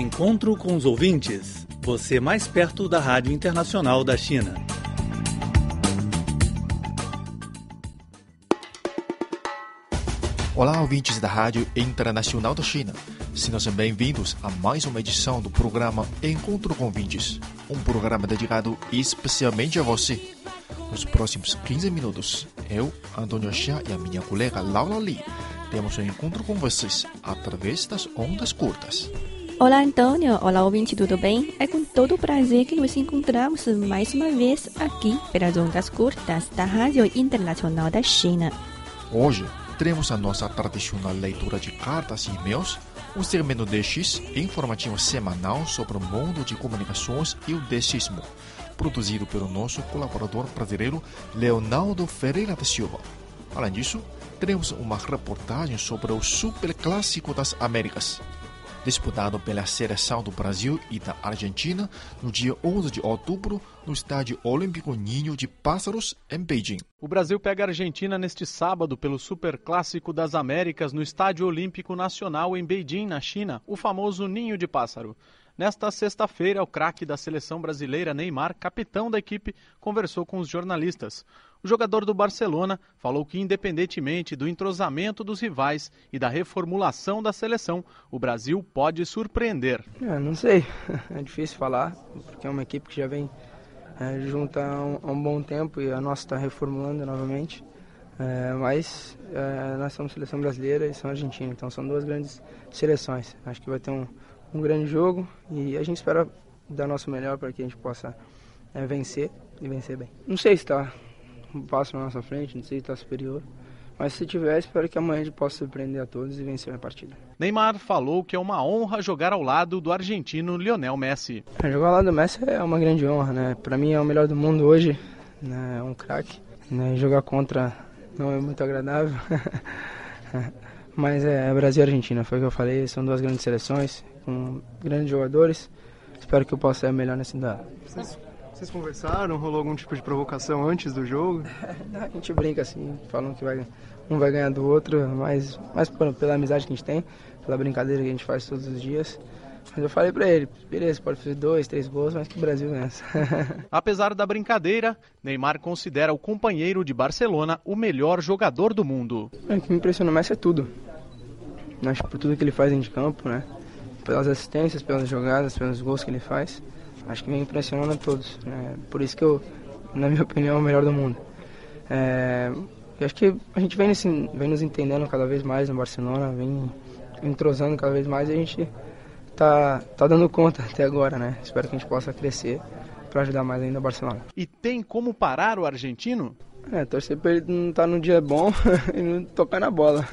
Encontro com os ouvintes. Você mais perto da Rádio Internacional da China. Olá, ouvintes da Rádio Internacional da China. Sejam bem-vindos a mais uma edição do programa Encontro com Ouvintes, um programa dedicado especialmente a você. Nos próximos 15 minutos, eu, Antônio Xia e a minha colega Laura Lee temos um encontro com vocês através das ondas curtas. Olá, Antônio. Olá, ouvinte, tudo bem? É com todo prazer que nos encontramos mais uma vez aqui pelas ondas curtas da Rádio Internacional da China. Hoje, teremos a nossa tradicional leitura de cartas e e-mails, um segmento destes informativo semanal sobre o mundo de comunicações e o decismo, produzido pelo nosso colaborador brasileiro Leonardo Ferreira da Silva. Além disso, teremos uma reportagem sobre o Superclássico das Américas, disputado pela seleção do Brasil e da Argentina no dia 11 de outubro no Estádio Olímpico Ninho de Pássaros, em Beijing. O Brasil pega a Argentina neste sábado pelo Superclássico das Américas no Estádio Olímpico Nacional em Beijing, na China, o famoso Ninho de Pássaro. Nesta sexta-feira, o craque da seleção brasileira, Neymar, capitão da equipe, conversou com os jornalistas. O jogador do Barcelona falou que, independentemente do entrosamento dos rivais e da reformulação da seleção, o Brasil pode surpreender. É, não sei, é difícil falar, porque é uma equipe que já vem é, junto há um, há um, bom tempo e a nossa está reformulando novamente. É, mas é, nós somos seleção brasileira e são argentina, então são duas grandes seleções. Acho que vai ter um, um grande jogo e a gente espera dar nosso melhor para que a gente possa é, vencer e vencer bem. Não sei se está um passo na nossa frente, não sei se está superior. Mas se tiver, espero que amanhã a gente possa surpreender a todos e vencer a partida. Neymar falou que é uma honra jogar ao lado do argentino Lionel Messi. Jogar ao lado do Messi é uma grande honra, né? Para mim é o melhor do mundo hoje, né? é um craque. Né? Jogar contra não é muito agradável. Mas é Brasil e Argentina, foi o que eu falei, são duas grandes seleções, com grandes jogadores. Espero que eu possa ser melhor nesse dado. Vocês conversaram? Rolou algum tipo de provocação antes do jogo? a gente brinca assim, falando que vai, um vai ganhar do outro, mas, mas pela amizade que a gente tem, pela brincadeira que a gente faz todos os dias. Mas eu falei para ele, beleza, pode fazer dois, três gols, mas que o Brasil nessa. Apesar da brincadeira, Neymar considera o companheiro de Barcelona o melhor jogador do mundo. O que me impressiona mais é tudo. Acho por tudo que ele faz dentro de campo, né? Pelas assistências, pelas jogadas, pelos gols que ele faz acho que me impressionando a todos. Né? Por isso que eu, na minha opinião, é o melhor do mundo. É, eu acho que a gente vem, nesse, vem nos entendendo cada vez mais no Barcelona, vem entrosando cada vez mais e a gente tá, tá dando conta até agora, né? Espero que a gente possa crescer para ajudar mais ainda o Barcelona. E tem como parar o argentino? É, torcer para ele não estar tá no dia bom e não tocar na bola.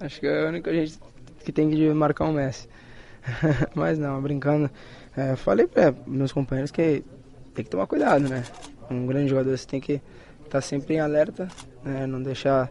Acho que é a única gente que tem que marcar o um Messi. Mas não, brincando. É, falei para meus companheiros que tem que tomar cuidado, né? Um grande jogador você tem que estar tá sempre em alerta, né? não deixar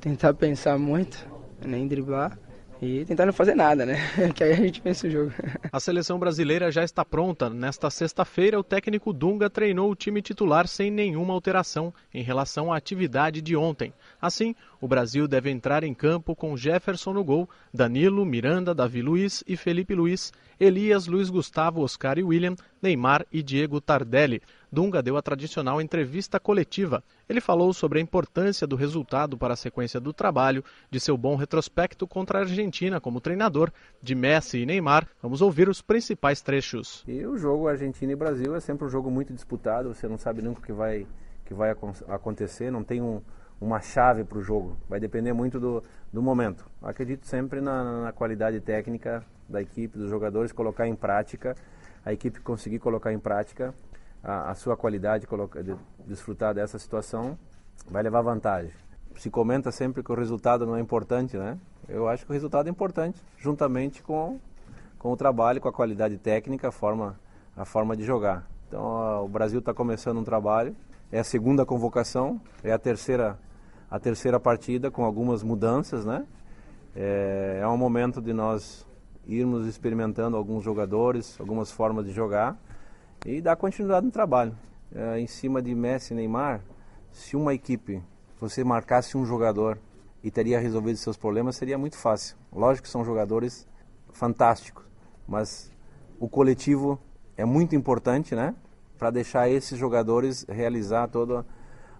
tentar pensar muito, nem driblar e tentar não fazer nada, né? que aí a gente pensa o jogo. A seleção brasileira já está pronta. Nesta sexta-feira, o técnico Dunga treinou o time titular sem nenhuma alteração em relação à atividade de ontem. Assim, o Brasil deve entrar em campo com Jefferson no gol, Danilo, Miranda, Davi Luiz e Felipe Luiz, Elias, Luiz Gustavo, Oscar e William, Neymar e Diego Tardelli. Dunga deu a tradicional entrevista coletiva. Ele falou sobre a importância do resultado para a sequência do trabalho, de seu bom retrospecto contra a Argentina como treinador, de Messi e Neymar. Vamos ouvir os principais trechos. E o jogo Argentina e Brasil é sempre um jogo muito disputado, você não sabe nunca o que vai, que vai acontecer, não tem um, uma chave para o jogo, vai depender muito do, do momento. Acredito sempre na, na qualidade técnica da equipe, dos jogadores, colocar em prática, a equipe conseguir colocar em prática a, a sua qualidade, colocar, de, desfrutar dessa situação, vai levar vantagem. Se comenta sempre que o resultado não é importante, né? Eu acho que o resultado é importante, juntamente com, com o trabalho, com a qualidade técnica, a forma, a forma de jogar. Então, o Brasil está começando um trabalho, é a segunda convocação, é a terceira, a terceira partida com algumas mudanças, né? É, é um momento de nós irmos experimentando alguns jogadores, algumas formas de jogar e dar continuidade no trabalho. É, em cima de Messi e Neymar, se uma equipe, você marcasse um jogador e teria resolvido seus problemas, seria muito fácil. Lógico que são jogadores fantásticos, mas o coletivo é muito importante, né? Para deixar esses jogadores realizar todo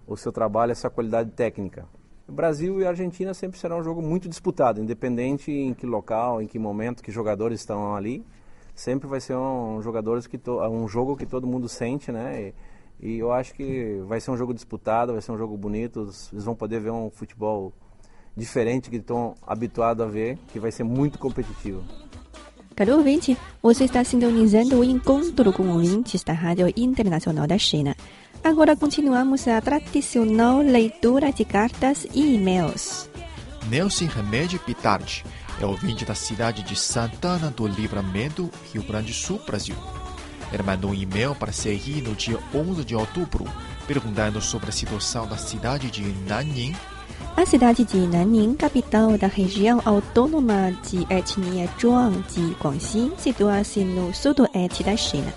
o seu trabalho, essa qualidade técnica. Brasil e Argentina sempre será um jogo muito disputado, independente em que local, em que momento, que jogadores estão ali. Sempre vai ser um, jogadores que to, um jogo que todo mundo sente, né? E, e eu acho que vai ser um jogo disputado, vai ser um jogo bonito. Eles vão poder ver um futebol diferente que estão habituados a ver, que vai ser muito competitivo. Caro ouvinte, você está sintonizando o encontro com ouvintes da Rádio Internacional da China. Agora continuamos a tradicional leitura de cartas e e-mails. Nelson Remédio Pitardi é ouvinte da cidade de Santana do Livramento, Rio Grande do Sul, Brasil. Ele mandou um e-mail para seguir no dia 11 de outubro, perguntando sobre a situação da cidade de Nanning. A cidade de Nanning, capital da região autônoma de etnia Zhuang de Guangxi, situa-se no sudoeste da China.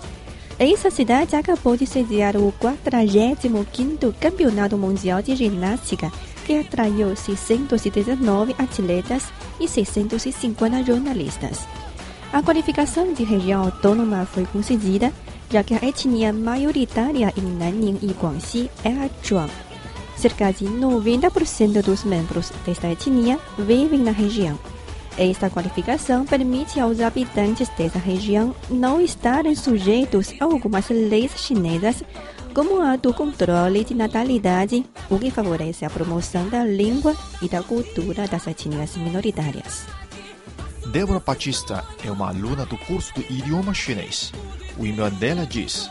Essa cidade acabou de sediar o 45º Campeonato Mundial de Ginástica, que atraiu 619 atletas e 650 jornalistas. A qualificação de região autônoma foi concedida, já que a etnia maioritária em Nanning e Guangxi é a Zhuang. Cerca de 90% dos membros desta etnia vivem na região. Esta qualificação permite aos habitantes dessa região não estarem sujeitos a algumas leis chinesas, como a do controle de natalidade, o que favorece a promoção da língua e da cultura das etnias minoritárias. Débora Batista é uma aluna do curso do idioma chinês. O e-mail dela diz: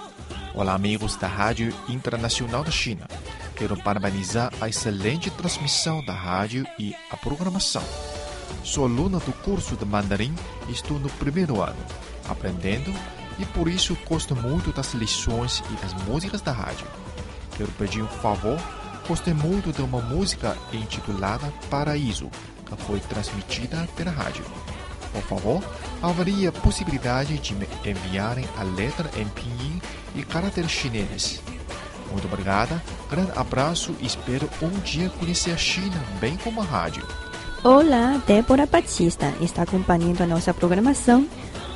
Olá, amigos da Rádio Internacional da China. Quero parabenizar a excelente transmissão da rádio e a programação. Sou aluna do curso de mandarim e estou no primeiro ano, aprendendo e por isso gosto muito das lições e das músicas da rádio. Quero pedir um favor. Gostei muito de uma música intitulada Paraíso, que foi transmitida pela rádio. Por favor, avalie a possibilidade de me enviarem a letra em pinyin e caracteres chineses. Muito obrigada, grande abraço e espero um dia conhecer a China bem como a rádio. Olá, Débora Batista está acompanhando a nossa programação.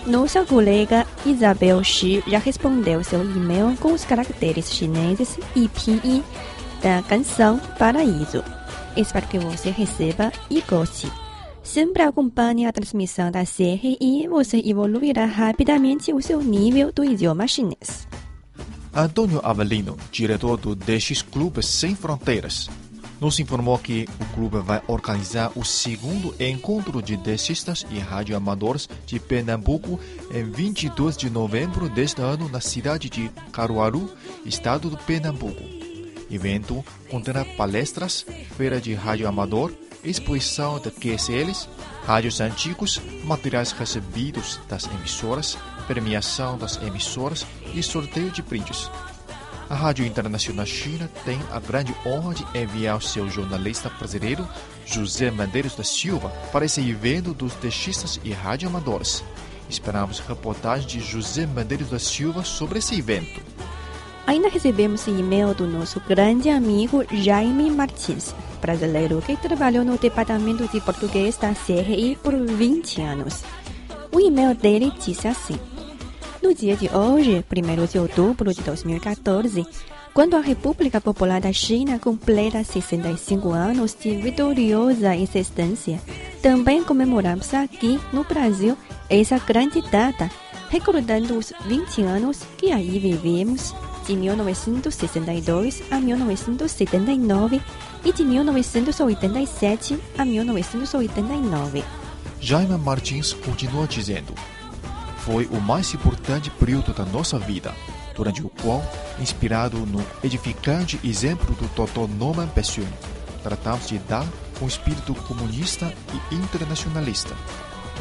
Nossa colega Isabel Xi já respondeu seu e-mail com os caracteres chineses e pinyin da canção Paraíso. Espero que você receba e goste. Sempre acompanhe a transmissão da e você evoluirá rapidamente o seu nível do idioma chinês. Antônio Avelino, diretor do DX Clube Sem Fronteiras, nos informou que o clube vai organizar o segundo encontro de desistas e radioamadores de Pernambuco em 22 de novembro deste ano na cidade de Caruaru, estado do Pernambuco. Evento conterá palestras, feira de radioamador, exposição de QSLs, rádios antigos, materiais recebidos das emissoras, premiação das emissoras e sorteio de brindes. A Rádio Internacional China tem a grande honra de enviar seu jornalista brasileiro José Medeiros da Silva para esse evento dos textistas e radioamadores. Esperamos reportagem de José Medeiros da Silva sobre esse evento. Ainda recebemos e-mail do nosso grande amigo Jaime Martins, brasileiro que trabalhou no departamento de português da CRI por 20 anos. O e-mail dele disse assim. No dia de hoje, 1 de outubro de 2014, quando a República Popular da China completa 65 anos de vitoriosa existência, também comemoramos aqui no Brasil essa grande data, recordando os 20 anos que aí vivemos, de 1962 a 1979 e de 1987 a 1989. Jaime Martins continua dizendo foi o mais importante período da nossa vida, durante o qual, inspirado no edificante exemplo do Dr. Norman Pessoa, tratamos de dar um espírito comunista e internacionalista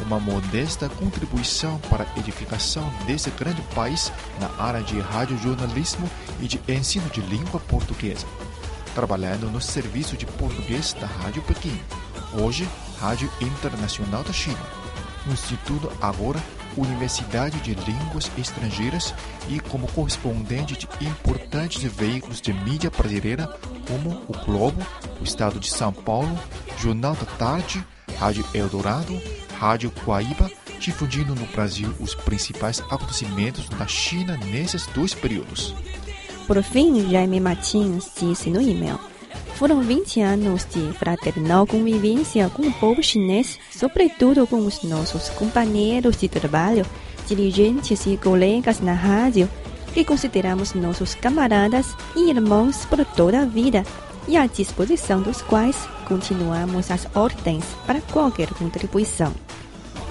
uma modesta contribuição para a edificação desse grande país na área de radiojornalismo e de ensino de língua portuguesa, trabalhando no serviço de português da Rádio Pequim, hoje Rádio Internacional da China, no Instituto agora Universidade de Línguas Estrangeiras e como correspondente de importantes veículos de mídia brasileira como o Globo, o Estado de São Paulo, Jornal da Tarde, Rádio Eldorado, Rádio Guaíba, difundindo no Brasil os principais acontecimentos da China nesses dois períodos. Por fim, Jaime Martins disse no e-mail: Foram 20 anos de fraternal convivência com o povo chinês, sobretudo com os nossos companheiros de trabalho, dirigentes e colegas na rádio, que consideramos nossos camaradas e irmãos por toda a vida e à disposição dos quais continuamos as ordens para qualquer contribuição.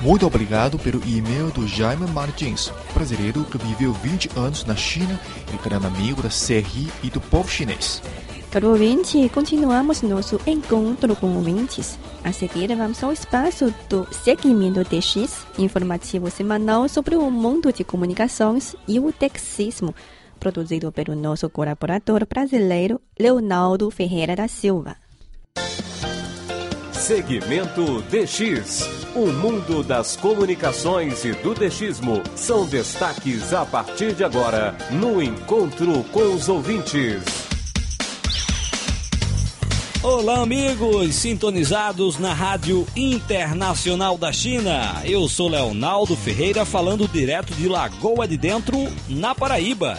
Muito obrigado pelo e-mail do Jaime Martins, brasileiro que viveu 20 anos na China e grande amigo da CRI e do povo chinês. Caro ouvinte, continuamos nosso encontro com ouvintes. A seguir, vamos ao espaço do Segmento DX, informativo semanal sobre o mundo de comunicações e o taxismo, produzido pelo nosso colaborador brasileiro Leonardo Ferreira da Silva. Segmento DX. O mundo das comunicações e do DXismo são destaques a partir de agora no Encontro com os Ouvintes. Olá, amigos sintonizados na Rádio Internacional da China. Eu sou Leonardo Ferreira, falando direto de Lagoa de Dentro, na Paraíba.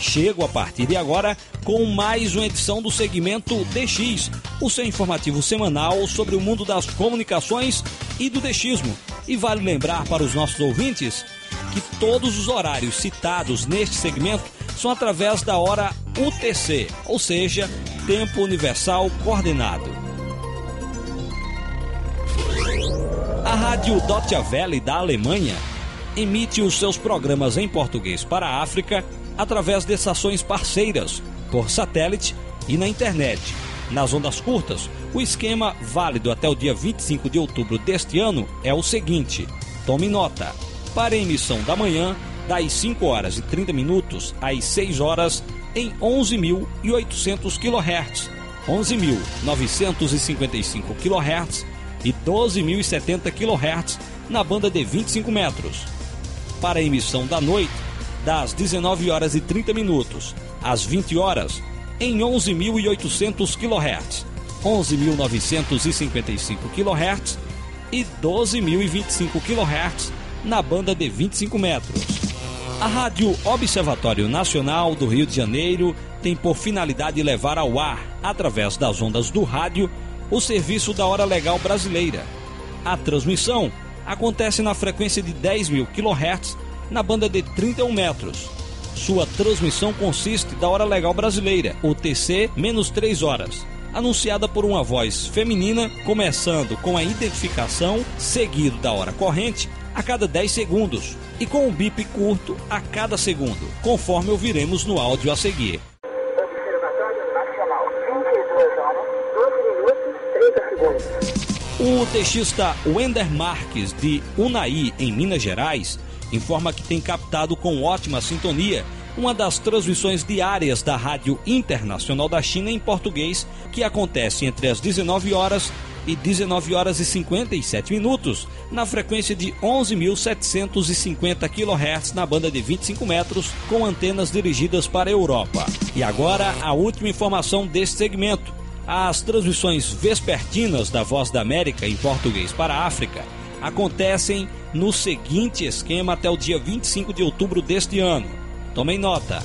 Chego a partir de agora com mais uma edição do segmento DX, o seu informativo semanal sobre o mundo das comunicações e do DXismo. E vale lembrar para os nossos ouvintes que todos os horários citados neste segmento são através da hora UTC, ou seja, Tempo Universal Coordenado. A Rádio Deutsche Welle da Alemanha emite os seus programas em português para a África através de estações parceiras, por satélite e na internet. Nas ondas curtas, o esquema válido até o dia 25 de outubro deste ano é o seguinte: tome nota. Para a emissão da manhã, das 5 horas e 30 minutos às 6 horas, em 11.800 kHz, 11.955 kHz e 12.070 kHz na banda de 25 metros. Para a emissão da noite, das 19 horas e 30 minutos às 20 horas, em 11.800 kHz, 11.955 kHz e 12.025 kHz na banda de 25 metros. A Rádio Observatório Nacional do Rio de Janeiro tem por finalidade levar ao ar, através das ondas do rádio, o serviço da Hora Legal Brasileira. A transmissão acontece na frequência de 10 mil kHz na banda de 31 metros. Sua transmissão consiste da Hora Legal Brasileira, UTC, menos 3 horas, anunciada por uma voz feminina, começando com a identificação, seguido da hora corrente, a cada 10 segundos, e com um bip curto a cada segundo, conforme ouviremos no áudio a seguir. Nacional, 22 horas, 12 minutos, 30 segundos. O textista Wender Marques, de Unai, em Minas Gerais, informa que tem captado com ótima sintonia uma das transmissões diárias da Rádio Internacional da China em português, que acontece entre as 19 horas e 19 horas e 57 minutos, na frequência de 11.750 kHz na banda de 25 metros, com antenas dirigidas para a Europa. E agora a última informação deste segmento. As transmissões vespertinas da Voz da América em português para a África acontecem no seguinte esquema até o dia 25 de outubro deste ano. Tomem nota: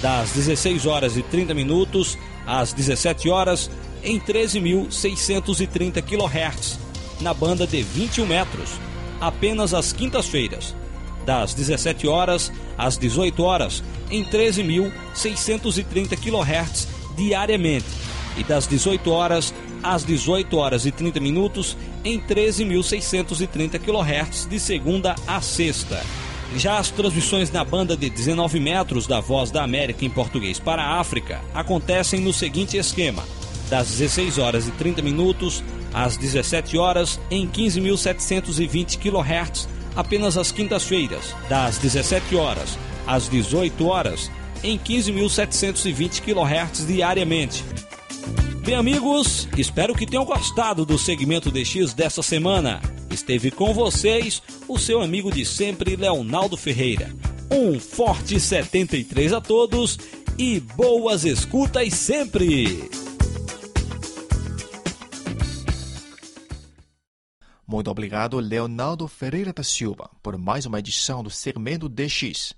das 16 horas e 30 minutos às 17 horas em 13.630 kHz, na banda de 21 metros, apenas às quintas-feiras, das 17 horas às 18 horas em 13.630 kHz diariamente e das 18 horas às 18 horas e 30 minutos em 13.630 kHz de segunda a sexta. Já as transmissões na banda de 19 metros da Voz da América em português para a África acontecem no seguinte esquema: das 16 horas e 30 minutos às 17 horas em 15.720 kHz apenas às quintas-feiras, das 17 horas às 18 horas em 15.720 kHz diariamente. Bem, amigos, espero que tenham gostado do segmento DX dessa semana. Esteve com vocês o seu amigo de sempre, Leonardo Ferreira. Um forte 73 a todos e boas escutas sempre! Muito obrigado, Leonardo Ferreira da Silva, por mais uma edição do segmento DX.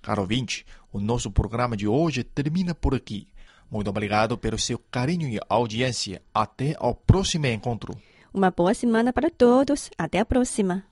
Caro ouvinte, o nosso programa de hoje termina por aqui. Muito obrigado pelo seu carinho e audiência. Até ao próximo encontro. Uma boa semana para todos. Até a próxima.